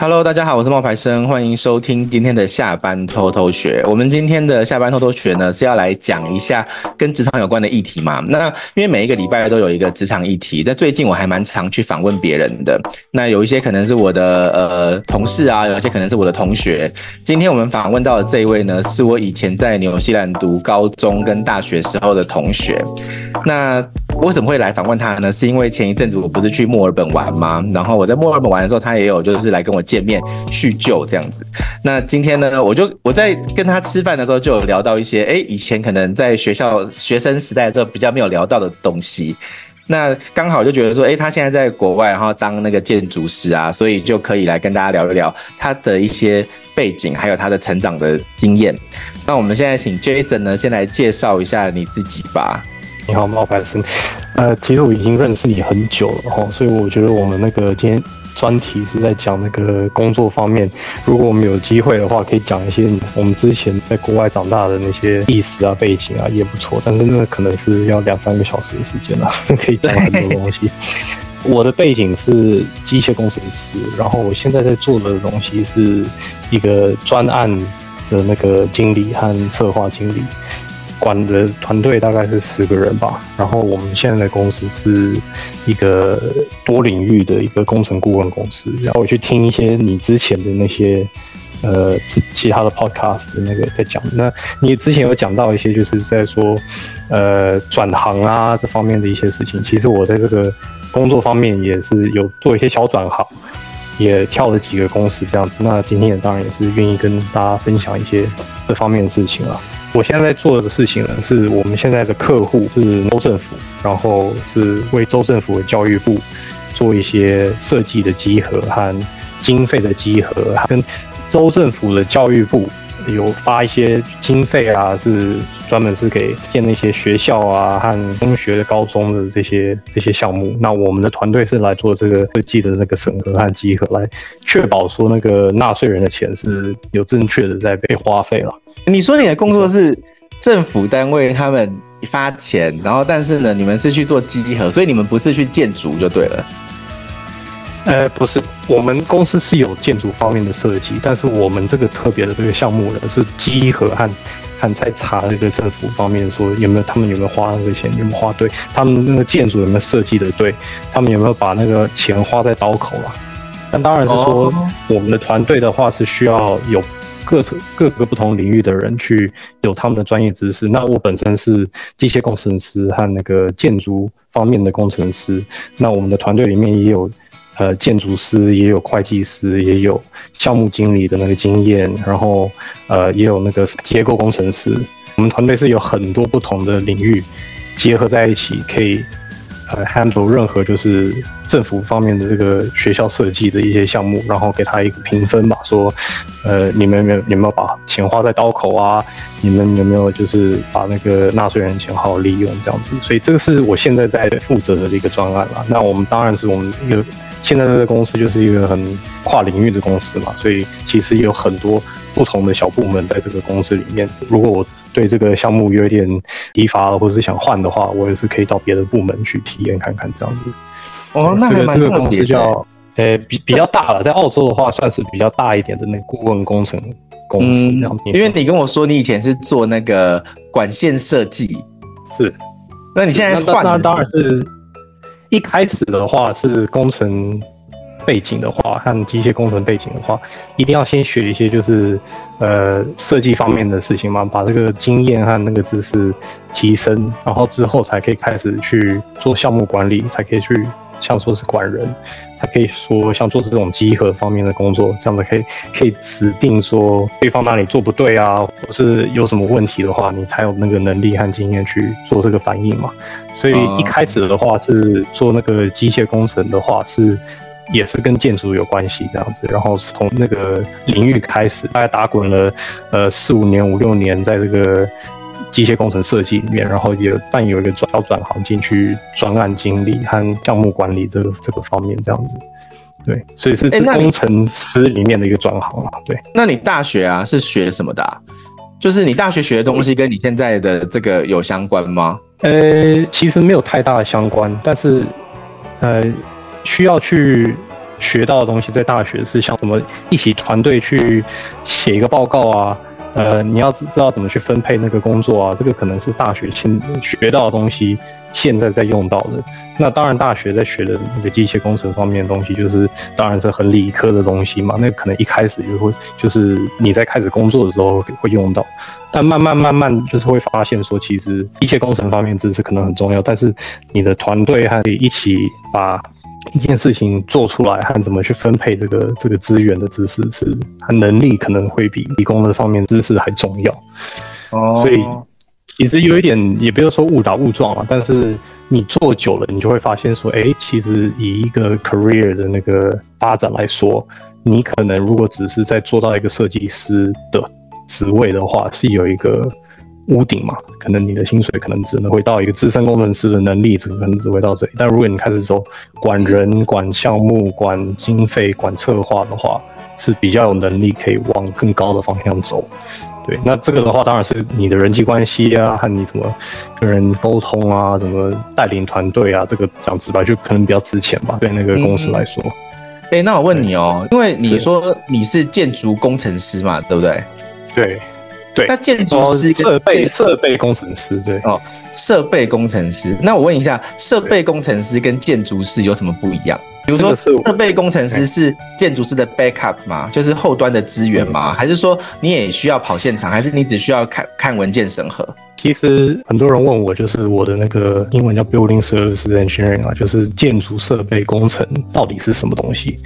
Hello，大家好，我是冒牌生，欢迎收听今天的下班偷偷学。我们今天的下班偷偷学呢，是要来讲一下跟职场有关的议题嘛。那因为每一个礼拜都有一个职场议题，但最近我还蛮常去访问别人的。那有一些可能是我的呃同事啊，有一些可能是我的同学。今天我们访问到的这一位呢，是我以前在纽西兰读高中跟大学时候的同学。那为什么会来访问他呢？是因为前一阵子我不是去墨尔本玩吗？然后我在墨尔本玩的时候，他也有就是来跟我见面叙旧这样子。那今天呢，我就我在跟他吃饭的时候就有聊到一些，诶，以前可能在学校学生时代的时候比较没有聊到的东西。那刚好就觉得说，诶，他现在在国外，然后当那个建筑师啊，所以就可以来跟大家聊一聊他的一些背景，还有他的成长的经验。那我们现在请 Jason 呢，先来介绍一下你自己吧。你好，冒牌生。呃，其实我已经认识你很久了哈，所以我觉得我们那个今天专题是在讲那个工作方面。如果我们有机会的话，可以讲一些我们之前在国外长大的那些历史啊、背景啊，也不错。但是那可能是要两三个小时的时间了，可以讲很多东西。我的背景是机械工程师，然后我现在在做的东西是一个专案的那个经理和策划经理。管的团队大概是十个人吧，然后我们现在的公司是一个多领域的一个工程顾问公司。然后我去听一些你之前的那些呃其他的 podcast 那个在讲，那你之前有讲到一些就是在说呃转行啊这方面的一些事情。其实我在这个工作方面也是有做一些小转行，也跳了几个公司这样子。那今天也当然也是愿意跟大家分享一些这方面的事情了。我现在在做的事情呢，是我们现在的客户是州政府，然后是为州政府的教育部做一些设计的集合和经费的集合，跟州政府的教育部有发一些经费啊，是专门是给建那些学校啊和中学的高中的这些这些项目。那我们的团队是来做这个设计的那个审核和集合，来确保说那个纳税人的钱是有正确的在被花费了。你说你的工作是政府单位他们发钱，然后但是呢，你们是去做集合，所以你们不是去建筑就对了。呃，不是，我们公司是有建筑方面的设计，但是我们这个特别的这个项目呢，是集合和和在查这个政府方面说有没有他们有没有花那个钱，有没有花对，他们那个建筑有没有设计的对，他们有没有把那个钱花在刀口了。但当然是说，我们的团队的话是需要有。各各个不同领域的人去有他们的专业知识。那我本身是机械工程师和那个建筑方面的工程师。那我们的团队里面也有呃建筑师，也有会计师，也有项目经理的那个经验，然后呃也有那个结构工程师。我们团队是有很多不同的领域结合在一起，可以。呃，handle 任何就是政府方面的这个学校设计的一些项目，然后给他一个评分吧，说，呃，你们有没有没有把钱花在刀口啊？你们有没有就是把那个纳税人钱好好利用这样子？所以这个是我现在在负责的一个专案啦。那我们当然是我们一个现在这个公司就是一个很跨领域的公司嘛，所以其实有很多不同的小部门在这个公司里面。如果我对这个项目有一点疲乏，或者是想换的话，我也是可以到别的部门去体验看看这样子。哦，那还蛮特别的。这个公司叫呃比比较大了，在澳洲的话算是比较大一点的那个顾问工程公司这样子。因为你跟我说你以前是做那个管线设计，是。那你现在换？那当然是一开始的话是工程。背景的话，和机械工程背景的话，一定要先学一些就是呃设计方面的事情嘛，把这个经验和那个知识提升，然后之后才可以开始去做项目管理，才可以去像说是管人，才可以说像做这种集合方面的工作，这样的可以可以指定说对方哪里做不对啊，或是有什么问题的话，你才有那个能力和经验去做这个反应嘛。所以一开始的话是做那个机械工程的话是。也是跟建筑有关系这样子，然后从那个领域开始，大概打滚了呃四五年、五六年，在这个机械工程设计里面，然后也但有一个转要转行进去专案经理和项目管理这个这个方面这样子，对，所以是工程师里面的一个转行嘛，对。那你大学啊是学什么的啊？就是你大学学的东西跟你现在的这个有相关吗？呃，其实没有太大的相关，但是呃。需要去学到的东西，在大学是像什么一起团队去写一个报告啊。呃，你要知道怎么去分配那个工作啊，这个可能是大学先学到的东西，现在在用到的。那当然，大学在学的那个机械工程方面的东西，就是当然是很理科的东西嘛。那可能一开始就会，就是你在开始工作的时候会用到，但慢慢慢慢就是会发现说，其实机械工程方面知识可能很重要，但是你的团队还可以一起把。一件事情做出来和怎么去分配这个这个资源的知识是和能力可能会比理工的方面知识还重要哦，所以其实有一点也不要说误打误撞啊，但是你做久了，你就会发现说，哎，其实以一个 career 的那个发展来说，你可能如果只是在做到一个设计师的职位的话，是有一个。屋顶嘛，可能你的薪水可能只能会到一个资深工程师的能力，只可能只会到这里。但如果你开始走管人、管项目、管经费、管策划的话，是比较有能力可以往更高的方向走。对，那这个的话，当然是你的人际关系啊，和你怎么跟人沟通啊，怎么带领团队啊，这个讲直白就可能比较值钱吧，对那个公司来说。哎、嗯欸，那我问你哦，因为你说你是建筑工程师嘛，对不对？对。对，那建筑师设备设备工程师对哦，设备工程师。那我问一下，设备工程师跟建筑师有什么不一样？比如说，设备工程师是建筑师的 backup 吗？就是后端的资源吗？还是说你也需要跑现场？还是你只需要看看文件审核？其实很多人问我，就是我的那个英文叫 building services engineering 啊，就是建筑设备工程到底是什么东西？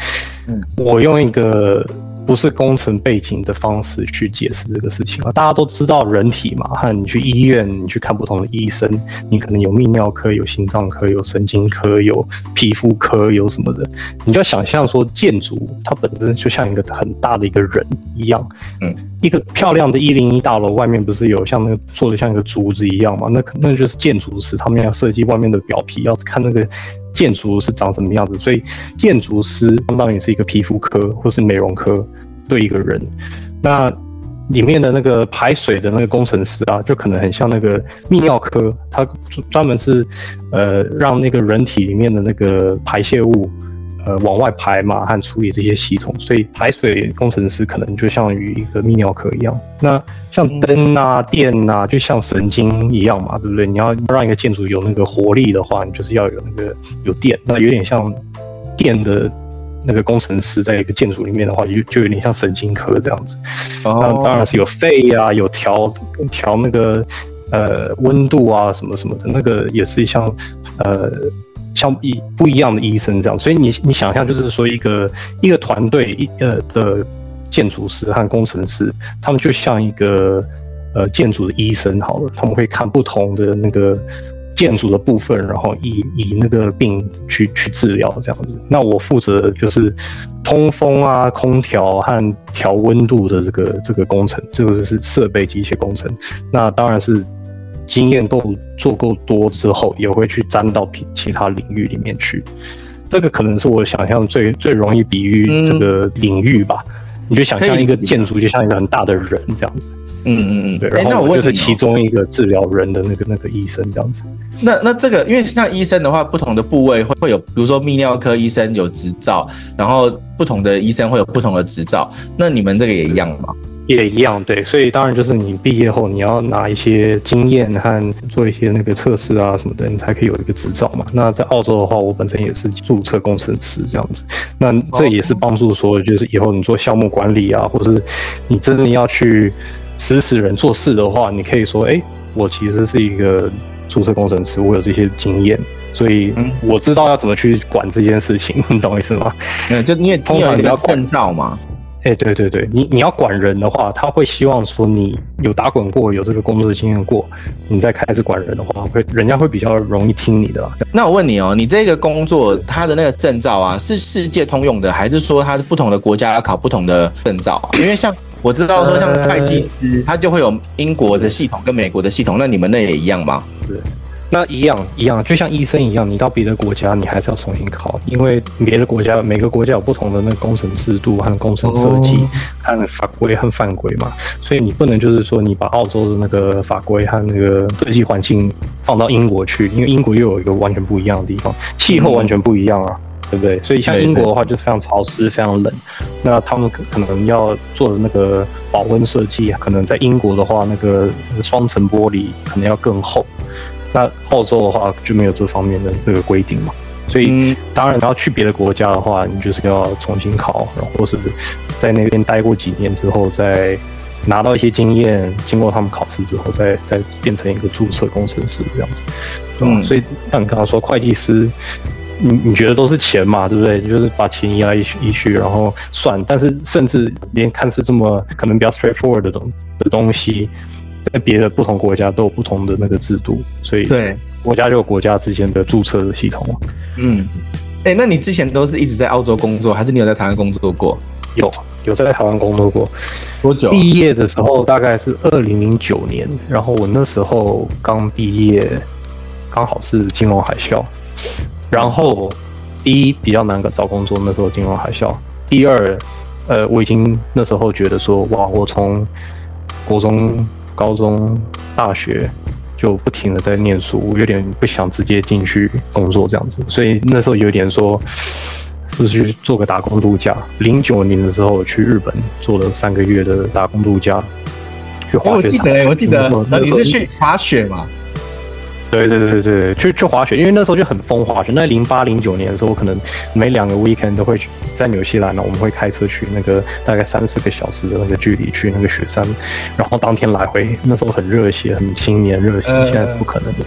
嗯，我用一个。不是工程背景的方式去解释这个事情啊！大家都知道人体嘛，和你去医院，你去看不同的医生，你可能有泌尿科、有心脏科、有神经科、有皮肤科、有什么的，你就要想象说，建筑它本身就像一个很大的一个人一样，嗯，一个漂亮的一零一大楼外面不是有像那个做的像一个竹子一样吗？那那就是建筑师他们要设计外面的表皮，要看那个。建筑是长什么样子？所以建筑师相当于是一个皮肤科或是美容科对一个人。那里面的那个排水的那个工程师啊，就可能很像那个泌尿科，他专门是呃让那个人体里面的那个排泄物。呃，往外排嘛，和处理这些系统，所以排水工程师可能就像于一个泌尿科一样。那像灯啊、电啊，就像神经一样嘛，对不对？你要让一个建筑有那个活力的话，你就是要有那个有电。那有点像电的那个工程师，在一个建筑里面的话，就就有点像神经科这样子。那当然是有肺啊，有调调那个呃温度啊，什么什么的，那个也是像呃。像一不一样的医生这样，所以你你想象就是说一个一个团队一呃的建筑师和工程师，他们就像一个呃建筑的医生好了，他们会看不同的那个建筑的部分，然后以以那个病去去治疗这样子。那我负责就是通风啊、空调和调温度的这个这个工程，这个是设备机械工程。那当然是。经验够做够多之后，也会去沾到其他领域里面去。这个可能是我想象最最容易比喻这个领域吧。嗯、你就想象一个建筑，就像一个很大的人这样子。嗯嗯嗯，对。然后我就是其中一个治疗人的那个那个医生这样子。那那这个，因为像医生的话，不同的部位会会有，比如说泌尿科医生有执照，然后不同的医生会有不同的执照。那你们这个也一样吗？也一样，对，所以当然就是你毕业后你要拿一些经验和做一些那个测试啊什么的，你才可以有一个执照嘛。那在澳洲的话，我本身也是注册工程师这样子，那这也是帮助说，就是以后你做项目管理啊，或是你真的要去指使人做事的话，你可以说，哎、欸，我其实是一个注册工程师，我有这些经验，所以我知道要怎么去管这件事情，你懂我意思吗？嗯，就因为通常你要证照嘛。哎、欸，对对对，你你要管人的话，他会希望说你有打滚过，有这个工作的经验过，你再开始管人的话，会人家会比较容易听你的。那我问你哦，你这个工作它的那个证照啊，是世界通用的，还是说它是不同的国家要考不同的证照啊？因为像我知道说，像会计师，他就会有英国的系统跟美国的系统，那你们那也一样吗？对。那一样一样，就像医生一样，你到别的国家，你还是要重新考，因为别的国家每个国家有不同的那个工程制度和工程设计和法规和犯规嘛，所以你不能就是说你把澳洲的那个法规和那个设计环境放到英国去，因为英国又有一个完全不一样的地方，气候完全不一样啊。对不对？所以像英国的话，就是非常潮湿、非常冷。那他们可可能要做的那个保温设计，可能在英国的话，那个双层玻璃可能要更厚。那澳洲的话就没有这方面的这个规定嘛。所以当然，你要去别的国家的话，你就是要重新考，然后或是在那边待过几年之后，再拿到一些经验，经过他们考试之后，再再变成一个注册工程师这样子。嗯，所以像你刚刚说会计师。你你觉得都是钱嘛，对不对？就是把钱移来移去，移去，然后算。但是甚至连看似这么可能比较 straightforward 的东的东西，在别的不同国家都有不同的那个制度，所以对国家就有国家之间的注册的系统。嗯，哎、欸，那你之前都是一直在澳洲工作，还是你有在台湾工作过？有，有在台湾工作过。多久？毕业的时候大概是二零零九年，然后我那时候刚毕业，刚好是金融海啸。然后，第一比较难找工作，那时候金融海啸。第二，呃，我已经那时候觉得说，哇，我从国中、高中、大学就不停的在念书，我有点不想直接进去工作这样子，所以那时候有点说，是去做个打工度假。零九年的时候，去日本做了三个月的打工度假，去滑雪场。我记得，我记得，那你是去滑雪吗？对对对对，去去滑雪，因为那时候就很疯滑雪。那零八零九年的时候，我可能每两个 weekend 都会去在纽西兰呢，我们会开车去那个大概三四个小时的那个距离去那个雪山，然后当天来回。那时候很热血，很青年热血，现在是不可能的。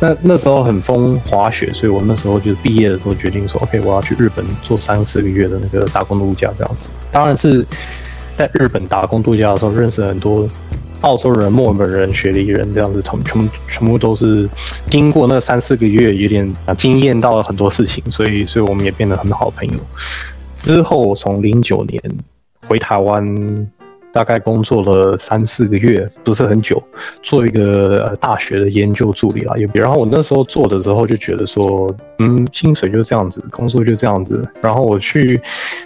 那那时候很疯滑雪，所以我那时候就是毕业的时候决定说，OK，我要去日本做三四个月的那个打工度假这样子。当然是在日本打工度假的时候认识很多。澳洲人、墨尔本人、雪梨人这样子，全全部全部都是经过那三四个月，有点经验到了很多事情，所以所以我们也变得很好朋友。之后从零九年回台湾。大概工作了三四个月，不是很久，做一个呃大学的研究助理啦。也然后我那时候做的时候就觉得说，嗯，薪水就这样子，工作就这样子。然后我去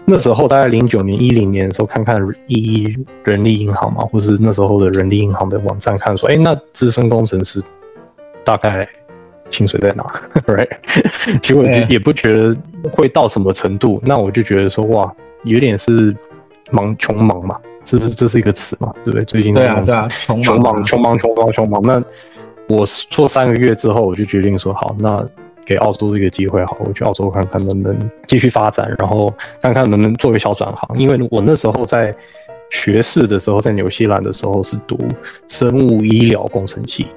那时候大概零九年、一零年的时候，看看一人力银行嘛，或是那时候的人力银行的网站，看说，哎，那资深工程师大概薪水在哪？Right？其实我也不觉得会到什么程度。那我就觉得说，哇，有点是忙穷忙嘛。是不是这是一个词嘛？对不对？最近对啊，对啊，穷忙，穷忙，穷忙，穷忙。那我做三个月之后，我就决定说，好，那给澳洲一个机会，好，我去澳洲看看能不能继续发展，然后看看能不能做一个小转行。因为我那时候在学士的时候，在纽西兰的时候是读生物医疗工程系，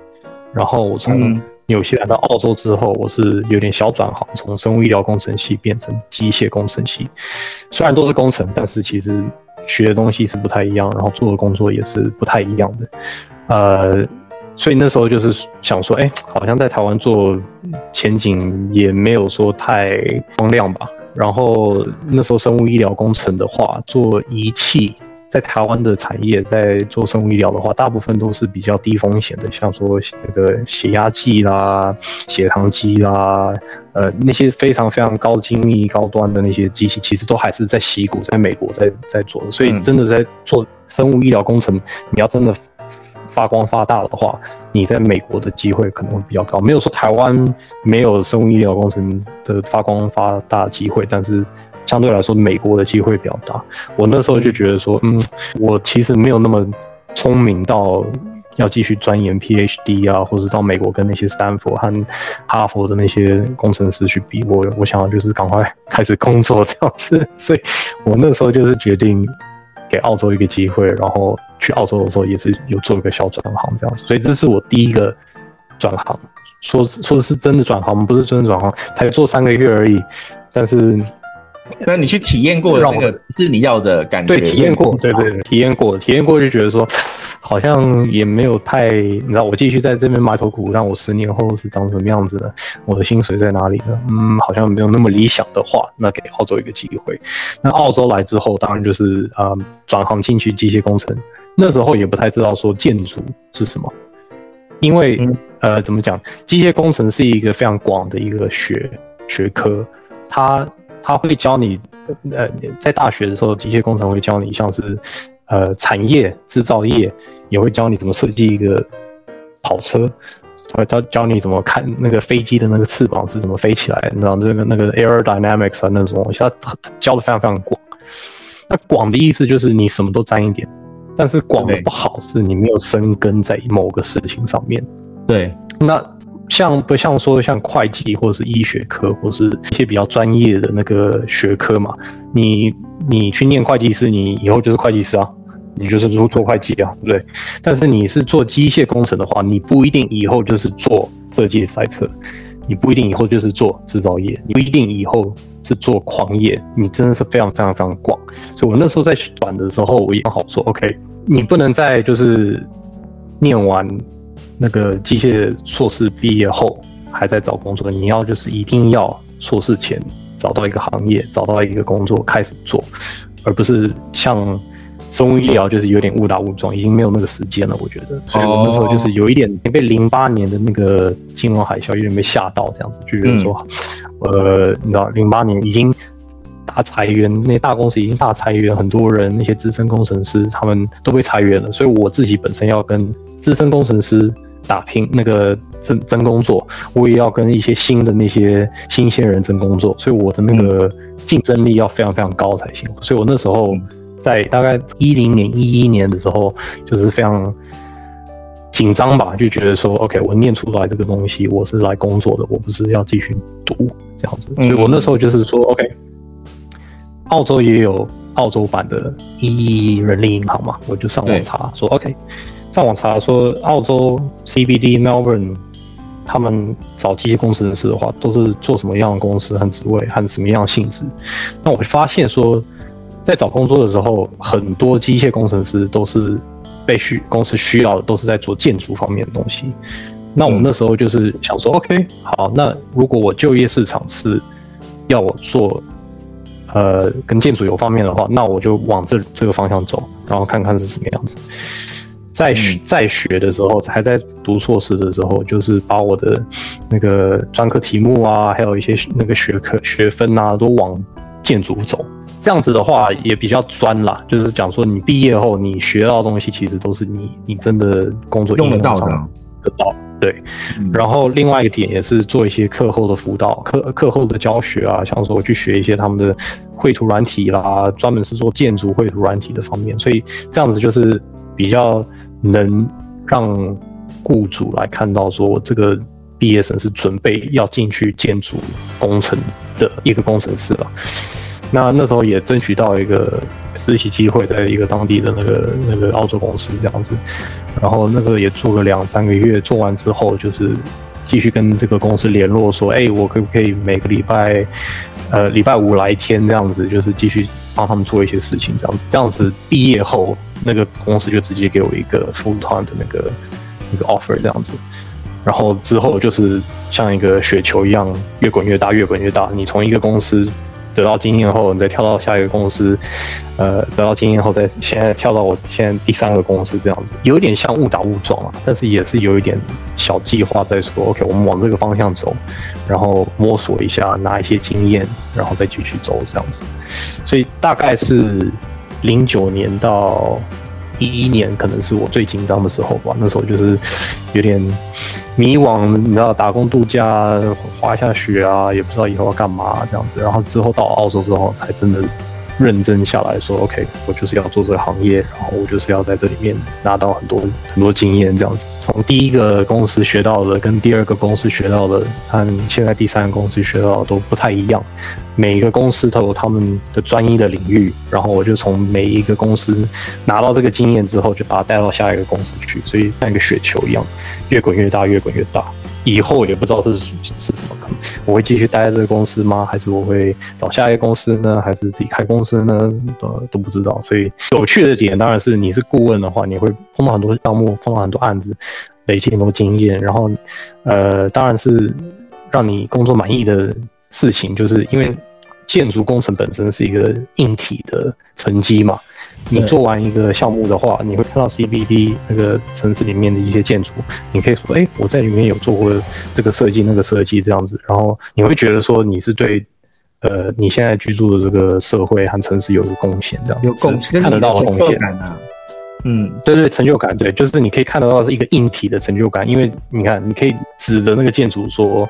然后我从纽西兰到澳洲之后，我是有点小转行，从生物医疗工程系变成机械工程系。虽然都是工程，但是其实。学的东西是不太一样，然后做的工作也是不太一样的，呃，所以那时候就是想说，哎，好像在台湾做前景也没有说太光亮吧。然后那时候生物医疗工程的话，做仪器。在台湾的产业，在做生物医疗的话，大部分都是比较低风险的，像说那个血压计啦、血糖机啦，呃，那些非常非常高精密、高端的那些机器，其实都还是在西谷，在美国在在做的。所以，真的在做生物医疗工程，你要真的发光发大的话，你在美国的机会可能会比较高。没有说台湾没有生物医疗工程的发光发大的机会，但是。相对来说，美国的机会比较大。我那时候就觉得说，嗯，我其实没有那么聪明到要继续钻研 PhD 啊，或者到美国跟那些斯坦福和哈佛的那些工程师去比。我我想要就是赶快 开始工作这样子。所以我那时候就是决定给澳洲一个机会，然后去澳洲的时候也是有做一个小转行这样子。所以这是我第一个转行，说说的是真的转行，不是真的转行，才做三个月而已，但是。那你去体验过那个是你要的感觉？对，体验过，对对对，体验过，体验过就觉得说，好像也没有太，你知道，我继续在这边埋头苦，让我十年后是长什么样子的，我的薪水在哪里呢？嗯，好像没有那么理想的话，那给澳洲一个机会。那澳洲来之后，当然就是啊，转行进去机械工程。那时候也不太知道说建筑是什么，因为、嗯、呃，怎么讲，机械工程是一个非常广的一个学学科，它。他会教你，呃，在大学的时候，机械工程会教你，像是，呃，产业制造业也会教你怎么设计一个跑车，他教教你怎么看那个飞机的那个翅膀是怎么飞起来，你知道这个那个 aerodynamics 啊那种，他教的非常非常广。那广的意思就是你什么都沾一点，但是广的不好是你没有深根在某个事情上面。对，那像不像说像会计或者是医学科或是一些比较专业的那个学科嘛？你你去念会计师，你以后就是会计师啊。你就是做做会计啊，对不对？但是你是做机械工程的话，你不一定以后就是做设计赛车，你不一定以后就是做制造业，你不一定以后是做矿业，你真的是非常非常非常广。所以我那时候在短的时候，我也刚好说，OK，你不能再就是念完那个机械硕士毕业后还在找工作，你要就是一定要硕士前找到一个行业，找到一个工作开始做，而不是像。生物医疗就是有点误打误撞，已经没有那个时间了，我觉得。所以我那时候就是有一点被零八年的那个金融海啸有点被吓到，这样子就觉得说，嗯、呃，你知道，零八年已经大裁员，那大公司已经大裁员，很多人那些资深工程师他们都被裁员了，所以我自己本身要跟资深工程师打拼那个争争工作，我也要跟一些新的那些新鲜人争工作，所以我的那个竞争力要非常非常高才行。所以我那时候。在大概一零年、一一年的时候，就是非常紧张吧，就觉得说，OK，我念出来这个东西，我是来工作的，我不是要继续读这样子。所以我那时候就是说，OK，澳洲也有澳洲版的一一人力银行嘛，我就上网查说，OK，上网查说澳洲 CBD Melbourne 他们找机械工程师的话，都是做什么样的公司和职位和什么样的性质？那我会发现说。在找工作的时候，很多机械工程师都是被需公司需要的，都是在做建筑方面的东西。那我那时候就是想说，OK，好，那如果我就业市场是要我做呃跟建筑有方面的话，那我就往这这个方向走，然后看看是什么样子。在学在学的时候，还在读硕士的时候，就是把我的那个专科题目啊，还有一些那个学科学分啊，都往建筑走。这样子的话也比较专啦，就是讲说你毕业后你学到的东西，其实都是你你真的工作用得到的。得到对，嗯、然后另外一个点也是做一些课后的辅导、课课后的教学啊，像说我去学一些他们的绘图软体啦，专门是做建筑绘图软体的方面，所以这样子就是比较能让雇主来看到说我这个毕业生是准备要进去建筑工程的一个工程师了。那那时候也争取到一个实习机会，在一个当地的那个那个澳洲公司这样子，然后那个也做了两三个月，做完之后就是继续跟这个公司联络，说，哎，我可不可以每个礼拜，呃，礼拜五来一天这样子，就是继续帮他们做一些事情这样子，这样子毕业后那个公司就直接给我一个 full time 的那个那个 offer 这样子，然后之后就是像一个雪球一样越滚越大，越滚越大，你从一个公司。得到经验后，你再跳到下一个公司，呃，得到经验后，再现在跳到我现在第三个公司这样子，有一点像误打误撞啊，但是也是有一点小计划在说，OK，我们往这个方向走，然后摸索一下，拿一些经验，然后再继续走这样子，所以大概是零九年到。一一年可能是我最紧张的时候吧，那时候就是有点迷惘，你知道，打工度假，滑一下雪啊，也不知道以后要干嘛这样子。然后之后到澳洲之后，才真的。认真下来说，OK，我就是要做这个行业，然后我就是要在这里面拿到很多很多经验，这样子。从第一个公司学到的，跟第二个公司学到的，和现在第三个公司学到的都不太一样。每一个公司都有他们的专一的领域，然后我就从每一个公司拿到这个经验之后，就把它带到下一个公司去，所以像一个雪球一样，越滚越大，越滚越大。以后也不知道是是什么可能，我会继续待在这个公司吗？还是我会找下一个公司呢？还是自己开公司呢？都都不知道。所以有趣的点当然是，你是顾问的话，你会碰到很多项目，碰到很多案子，累积很多经验。然后，呃，当然是让你工作满意的事情，就是因为建筑工程本身是一个硬体的成绩嘛。你做完一个项目的话，你会看到 CBD 那个城市里面的一些建筑，你可以说，哎，我在里面有做过这个设计、那个设计这样子，然后你会觉得说你是对，呃，你现在居住的这个社会和城市有一个贡献，这样子，有贡献，看得到的贡献。嗯，对对，成就感，对，就是你可以看得到是一个硬体的成就感，因为你看，你可以指着那个建筑说。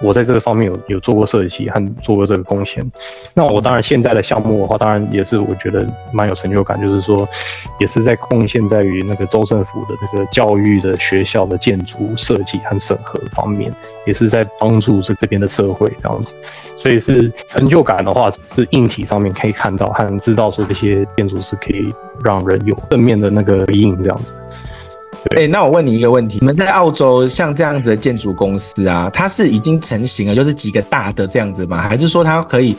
我在这个方面有有做过设计和做过这个贡献，那我当然现在的项目的话，当然也是我觉得蛮有成就感，就是说，也是在贡献在于那个州政府的这个教育的学校的建筑设计和审核方面，也是在帮助这这边的社会这样子，所以是成就感的话，是硬体上面可以看到和知道说这些建筑是可以让人有正面的那个回应这样子。哎、欸，那我问你一个问题：你们在澳洲像这样子的建筑公司啊，它是已经成型了，就是几个大的这样子吗？还是说它可以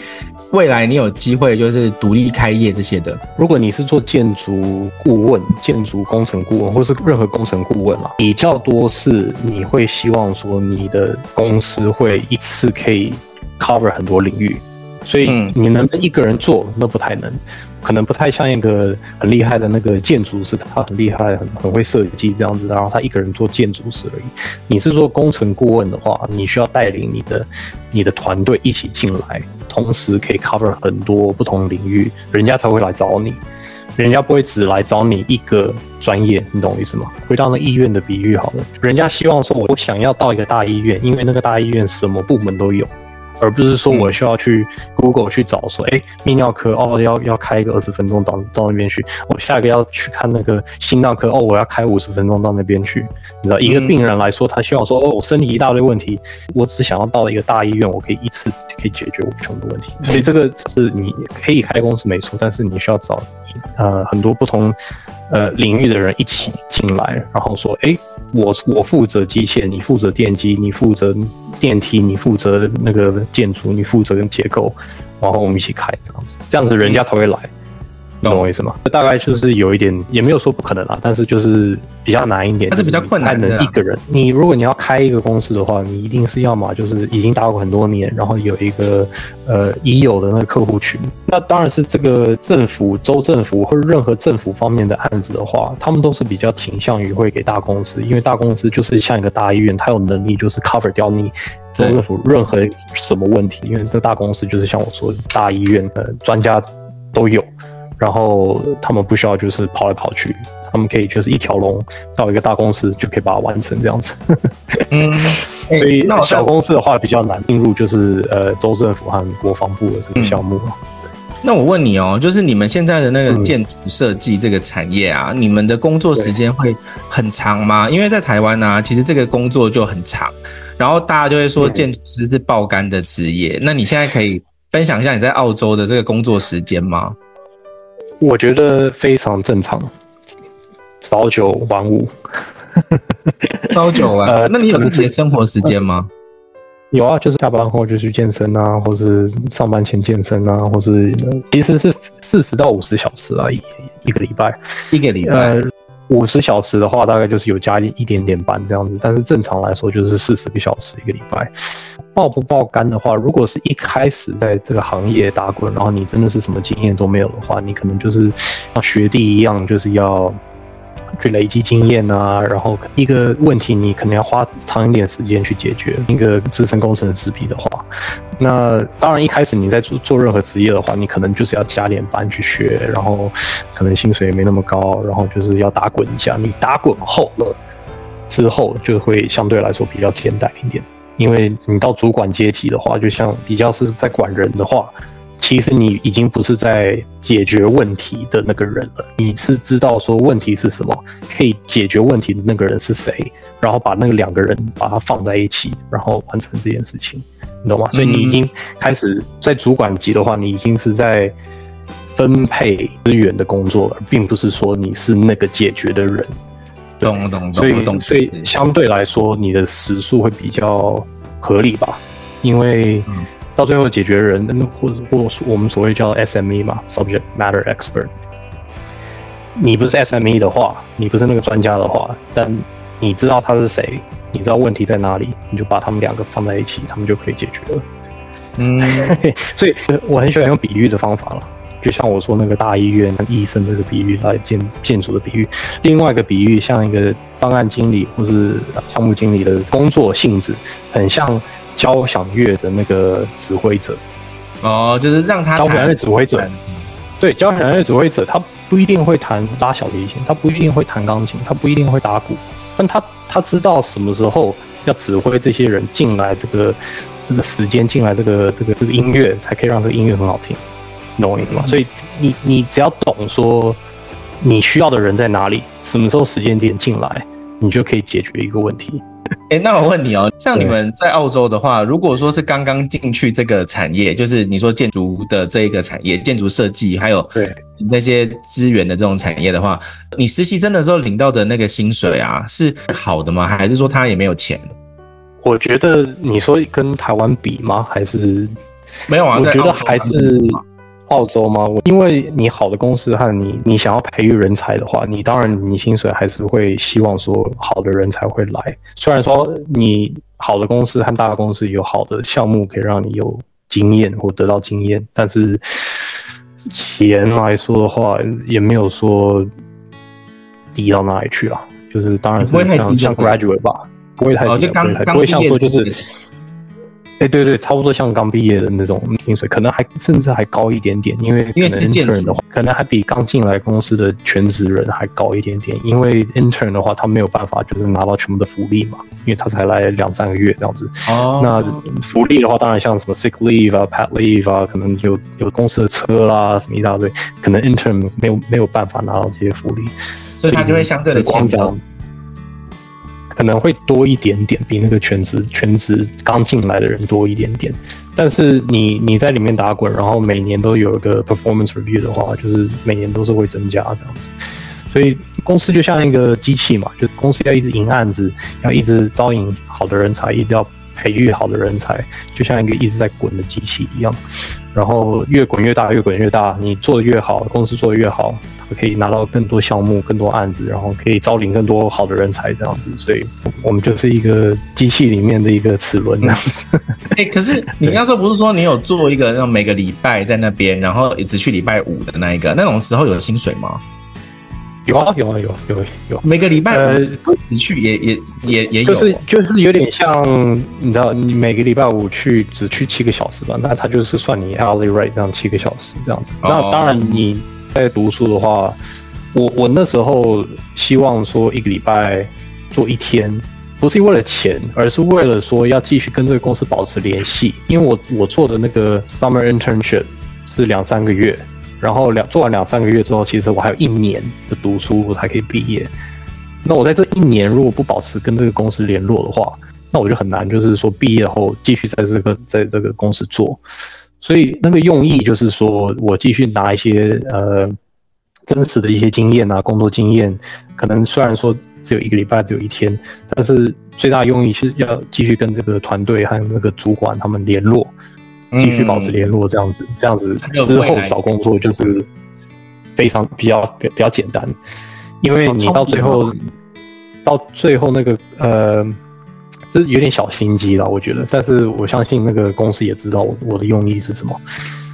未来你有机会就是独立开业这些的？如果你是做建筑顾问、建筑工程顾问，或是任何工程顾问嘛，比较多是你会希望说你的公司会一次可以 cover 很多领域，所以你能一个人做，那不太能。可能不太像一个很厉害的那个建筑师，他很厉害，很很会设计这样子，然后他一个人做建筑师而已。你是做工程顾问的话，你需要带领你的你的团队一起进来，同时可以 cover 很多不同领域，人家才会来找你。人家不会只来找你一个专业，你懂我意思吗？回到那医院的比喻好了，人家希望说，我想要到一个大医院，因为那个大医院什么部门都有。而不是说我需要去 Google 去找说，哎、欸，泌尿科哦，要要开一个二十分钟到到那边去。我下一个要去看那个心脏科哦，我要开五十分钟到那边去。你知道，一个病人来说，他希望说，哦，我身体一大堆问题，我只想要到一个大医院，我可以一次可以解决我全部问题。所以这个是你可以开公司没错，但是你需要找呃很多不同呃领域的人一起进来，然后说，哎、我我负责机械，你负责电机，你负责电梯，你负责那个建筑，你负责跟结构，然后我们一起开这样子，这样子人家才会来。懂我意思吗？大概就是有一点，也没有说不可能啦，但是就是比较难一点，但是比较困难的。一个人，你如果你要开一个公司的话，你一定是要么就是已经打过很多年，然后有一个呃已有的那个客户群。那当然是这个政府、州政府或者任何政府方面的案子的话，他们都是比较倾向于会给大公司，因为大公司就是像一个大医院，它有能力就是 cover 掉你州政府任何什么问题，因为这大公司就是像我说的大医院的专家都有。然后他们不需要就是跑来跑去，他们可以就是一条龙到一个大公司就可以把它完成这样子。嗯，所以那小公司的话比较难进入，就是呃州政府和国防部的这个项目。嗯。那我问你哦，就是你们现在的那个建筑设计这个产业啊，嗯、你们的工作时间会很长吗？因为在台湾呢、啊，其实这个工作就很长，然后大家就会说建筑师是爆肝的职业。嗯、那你现在可以分享一下你在澳洲的这个工作时间吗？我觉得非常正常，早九晚五，朝九晚。呃，那你有自己的生活时间吗？有啊，就是下班后就去健身啊，或是上班前健身啊，或是其实是四十到五十小时啊，一一个礼拜，一个礼拜。呃五十小时的话，大概就是有加一点点班这样子，但是正常来说就是四十个小时一个礼拜。爆不爆肝的话，如果是一开始在这个行业打滚，然后你真的是什么经验都没有的话，你可能就是像学弟一样，就是要。去累积经验啊，然后一个问题你可能要花长一点时间去解决。一个资深工程师比的话，那当然一开始你在做做任何职业的话，你可能就是要加点班去学，然后可能薪水也没那么高，然后就是要打滚一下。你打滚后了之后，就会相对来说比较简单一点，因为你到主管阶级的话，就像比较是在管人的话。其实你已经不是在解决问题的那个人了，你是知道说问题是什么，可以解决问题的那个人是谁，然后把那个两个人把它放在一起，然后完成这件事情，你懂吗？所以你已经开始在主管级的话，你已经是在分配资源的工作了，并不是说你是那个解决的人。懂懂懂，所以所以相对来说，你的时速会比较合理吧，因为。到最后解决人，那或者或我们所谓叫 SME 嘛，Subject Matter Expert。你不是 SME 的话，你不是那个专家的话，但你知道他是谁，你知道问题在哪里，你就把他们两个放在一起，他们就可以解决了。嗯，所以我很喜欢用比喻的方法了，就像我说那个大医院医生这个比喻来建建筑的比喻。另外一个比喻，像一个方案经理或是项目经理的工作性质，很像。交响乐的那个指挥者，哦，就是让他交响乐指挥者，对，交响乐指挥者他不一定会弹拉小提琴，他不一定会弹钢琴，他不一定会打鼓，但他他知道什么时候要指挥这些人进来，这个这个时间进来，这个这个这个音乐才可以让这个音乐很好听，懂我意思吗？所以你你只要懂说你需要的人在哪里，什么时候时间点进来，你就可以解决一个问题。哎、欸，那我问你哦，像你们在澳洲的话，如果说是刚刚进去这个产业，就是你说建筑的这一个产业，建筑设计，还有对那些资源的这种产业的话，你实习生的时候领到的那个薪水啊，是好的吗？还是说他也没有钱？我觉得你说跟台湾比吗？还是没有啊？我觉得还是。澳洲吗？因为你好的公司和你你想要培育人才的话，你当然你薪水还是会希望说好的人才会来。虽然说你好的公司和大的公司有好的项目可以让你有经验或得到经验，但是钱来说的话也没有说低到哪里去啊。就是当然是像像 graduate 吧，不会太低，不会太低，不会像说就是。哎，欸、对对，差不多像刚毕业的那种薪水，可能还甚至还高一点点，因为可能 intern 的话，可能还比刚进来公司的全职人还高一点点。因为 intern 的话，他没有办法就是拿到全部的福利嘛，因为他才来两三个月这样子。哦。那福利的话，当然像什么 sick leave 啊、pat leave 啊，可能有有公司的车啦，什么一大堆，可能 intern 没有没有办法拿到这些福利，所以他就会相对的光标。可能会多一点点，比那个全职全职刚进来的人多一点点。但是你你在里面打滚，然后每年都有一个 performance review 的话，就是每年都是会增加这样子。所以公司就像一个机器嘛，就公司要一直赢案子，要一直招引好的人才，一直要培育好的人才，就像一个一直在滚的机器一样。然后越滚越大，越滚越大，你做的越好，公司做的越好，可以拿到更多项目、更多案子，然后可以招领更多好的人才，这样子。所以，我们就是一个机器里面的一个齿轮。哎、欸，可是你那时候不是说你有做一个那种每个礼拜在那边，然后一直去礼拜五的那一个，那种时候有薪水吗？有啊有啊有有有，每个礼拜五你去也也也也有，就是就是有点像你知道，你每个礼拜五去只去七个小时吧，那他就是算你 hourly rate 这样七个小时这样子。那当然你在读书的话，我我那时候希望说一个礼拜做一天，不是为了钱，而是为了说要继续跟这个公司保持联系，因为我我做的那个 summer internship 是两三个月。然后两做完两三个月之后，其实我还有一年的读书，我才可以毕业。那我在这一年如果不保持跟这个公司联络的话，那我就很难，就是说毕业后继续在这个 在这个公司做。所以那个用意就是说我继续拿一些呃真实的一些经验啊，工作经验。可能虽然说只有一个礼拜，只有一天，但是最大的用意是要继续跟这个团队和那个主管他们联络。继续保持联络，这样子，嗯、这样子之后找工作就是非常比较比较简单，因为你到最后到最后那个呃，是有点小心机了，我觉得。但是我相信那个公司也知道我我的用意是什么。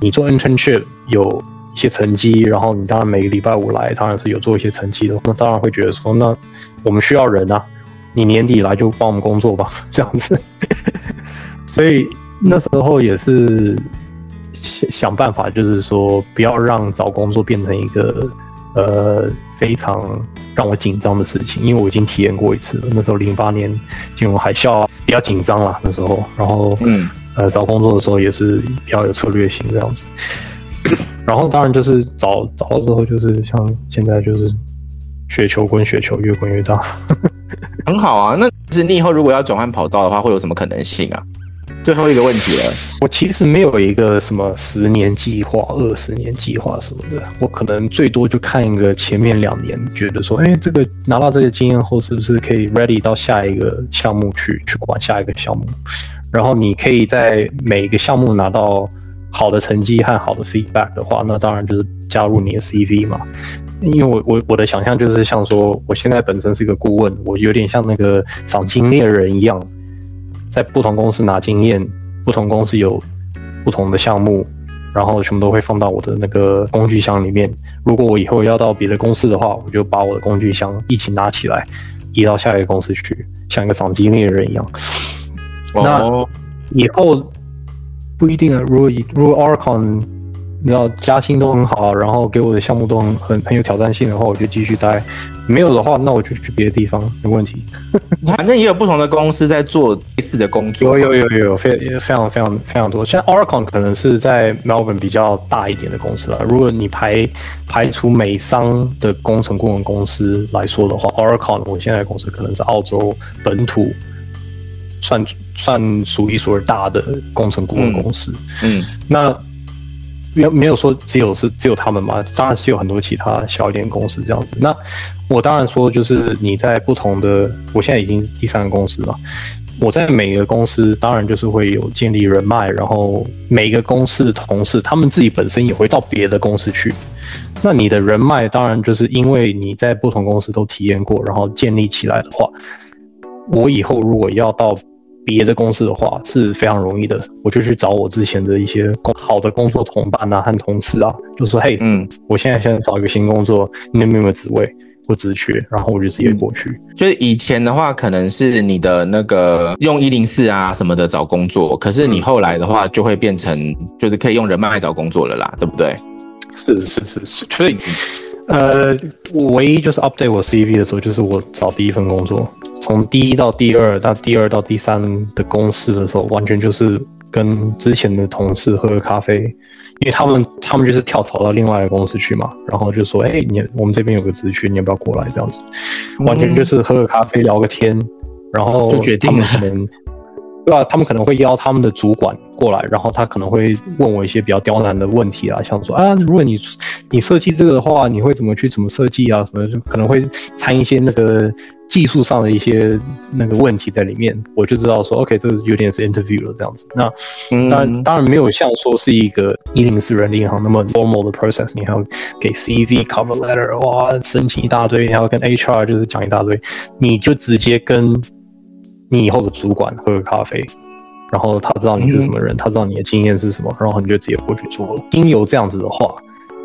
你做 internship 有一些成绩，然后你当然每个礼拜五来，当然是有做一些成绩的，那当然会觉得说，那我们需要人啊，你年底来就帮我们工作吧，这样子。所以。那时候也是想想办法，就是说不要让找工作变成一个呃非常让我紧张的事情，因为我已经体验过一次了。那时候零八年金融海啸啊，比较紧张啦，那时候，然后嗯呃找工作的时候也是比较有策略性这样子。然后当然就是找找到之后，就是像现在就是雪球滚雪球，越滚越大，很好啊。那其实你以后如果要转换跑道的话，会有什么可能性啊？最后一个问题了，我其实没有一个什么十年计划、二十年计划什么的，我可能最多就看一个前面两年，觉得说，哎，这个拿到这个经验后，是不是可以 ready 到下一个项目去去管下一个项目？然后你可以在每一个项目拿到好的成绩和好的 feedback 的话，那当然就是加入你的 CV 嘛。因为我我我的想象就是像说，我现在本身是一个顾问，我有点像那个赏金猎人一样。在不同公司拿经验，不同公司有不同的项目，然后全部都会放到我的那个工具箱里面。如果我以后要到别的公司的话，我就把我的工具箱一起拿起来，移到下一个公司去，像一个赏经验的人一样。那以后不一定啊。如果如果 Aurecon 你知道加薪都很好，然后给我的项目都很很很有挑战性的话，我就继续待。没有的话，那我就去别的地方，没问题。反正也有不同的公司在做类似的工作。有有有有，非非常非常非常多。像 Oracle 可能是在 Melbourne 比较大一点的公司了。如果你排排除美商的工程顾问公司来说的话，Oracle 我现在的公司可能是澳洲本土算算数一数二大的工程顾问公司。嗯，嗯那。没有没有说只有是只有他们嘛，当然是有很多其他小一点公司这样子。那我当然说就是你在不同的，我现在已经第三个公司了。我在每个公司当然就是会有建立人脉，然后每个公司的同事他们自己本身也会到别的公司去。那你的人脉当然就是因为你在不同公司都体验过，然后建立起来的话，我以后如果要到。别的公司的话是非常容易的，我就去找我之前的一些好的工作同伴啊和同事啊，就说嘿，嗯，我现在现在找一个新工作，你有没有职位或职缺？然后我就直接过去。就是以前的话，可能是你的那个用一零四啊什么的找工作，可是你后来的话就会变成就是可以用人脉找工作了啦，对不对？是是是是，所以呃，我唯一就是 update 我 CV 的时候，就是我找第一份工作。从第一到第二，到第二到第三的公司的时候，完全就是跟之前的同事喝个咖啡，因为他们他们就是跳槽到另外一个公司去嘛，然后就说，哎、欸，你我们这边有个职缺，你要不要过来？这样子，完全就是喝个咖啡聊个天，然后就决定了。对啊，他们可能会邀他们的主管过来，然后他可能会问我一些比较刁难的问题啊，像说啊，如果你你设计这个的话，你会怎么去怎么设计啊？什么就可能会掺一些那个技术上的一些那个问题在里面，我就知道说，OK，这个有点是 interview 了这样子。那当然当然没有像说是一个一零四人力银行那么 normal 的 process，你还要给 CV cover letter，哇，申请一大堆，你还要跟 HR 就是讲一大堆，你就直接跟。你以后的主管喝个咖啡，然后他知道你是什么人，嗯、他知道你的经验是什么，然后你就直接过去做了。因有这样子的话，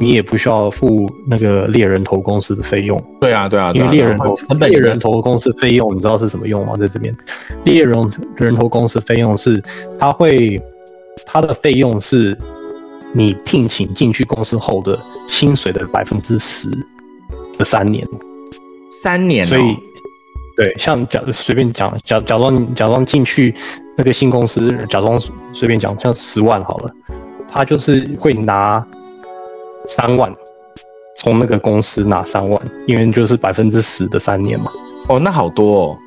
你也不需要付那个猎人头公司的费用。对啊，对啊，因为猎人头成本，猎人头公司费用，你知道是什么用吗？在这边，猎人人头公司费用是，他会，他的费用是你聘请进去公司后的薪水的百分之十的三年，三年、哦，所以。对，像假随便讲，假假装假装进去那个新公司，假装随便讲，像十万好了，他就是会拿三万，从那个公司拿三万，因为就是百分之十的三年嘛。哦，那好多哦，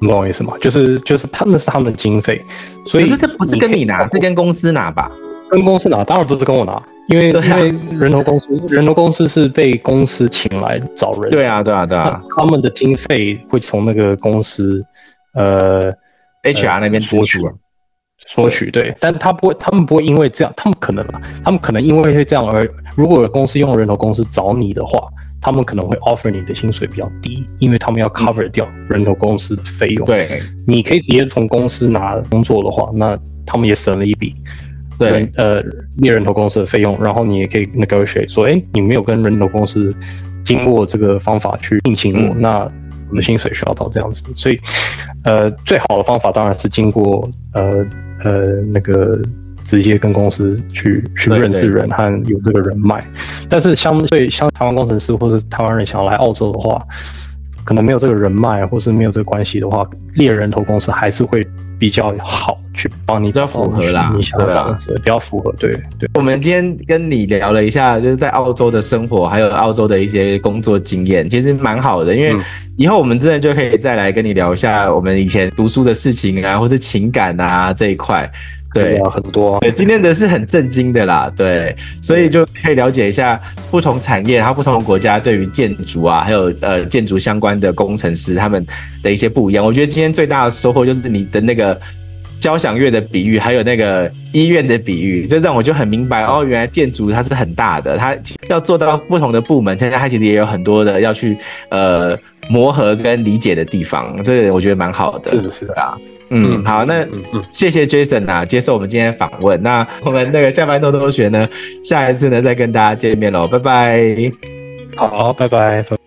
你懂我意思吗？就是就是他们是他们的经费，所以可是这不是跟你拿，是跟公司拿吧？跟公司拿，当然不是跟我拿。因为因为人头公司，人头公司是被公司请来找人。对啊，对啊，对啊。他们的经费会从那个公司，呃，HR 那边索取，索取。对，但他不会，他们不会因为这样，他们可能，他们可能因为会这样而，如果公司用人头公司找你的话，他们可能会 offer 你的薪水比较低，因为他们要 cover 掉人头公司的费用。对，你可以直接从公司拿工作的话，那他们也省了一笔。对，呃，猎人头公司的费用，然后你也可以 negotiate 说，哎，你没有跟人头公司经过这个方法去聘请我，嗯、那我的薪水需要到这样子。所以，呃，最好的方法当然是经过呃呃那个直接跟公司去去认识人和有这个人脉。但是相对像台湾工程师或是台湾人想要来澳洲的话，可能没有这个人脉，或是没有这个关系的话，猎人头公司还是会。比较好去帮你，比较符合啦，你想这样子比较符合。对对，我们今天跟你聊了一下，就是在澳洲的生活，还有澳洲的一些工作经验，其实蛮好的。因为以后我们真的就可以再来跟你聊一下我们以前读书的事情啊，或是情感啊这一块。对，很多。对，今天的是很震惊的啦，对，所以就可以了解一下不同产业，还有不同的国家对于建筑啊，还有呃建筑相关的工程师他们的一些不一样。我觉得今天最大的收获就是你的那个交响乐的比喻，还有那个医院的比喻，这让我就很明白哦，原来建筑它是很大的，它要做到不同的部门，现在它其实也有很多的要去呃磨合跟理解的地方，这个我觉得蛮好的。是的，是啊。嗯，好，那谢谢 Jason 啊，接受我们今天访问。那我们那个下班偷偷学呢，下一次呢再跟大家见面喽，拜拜。好，拜拜。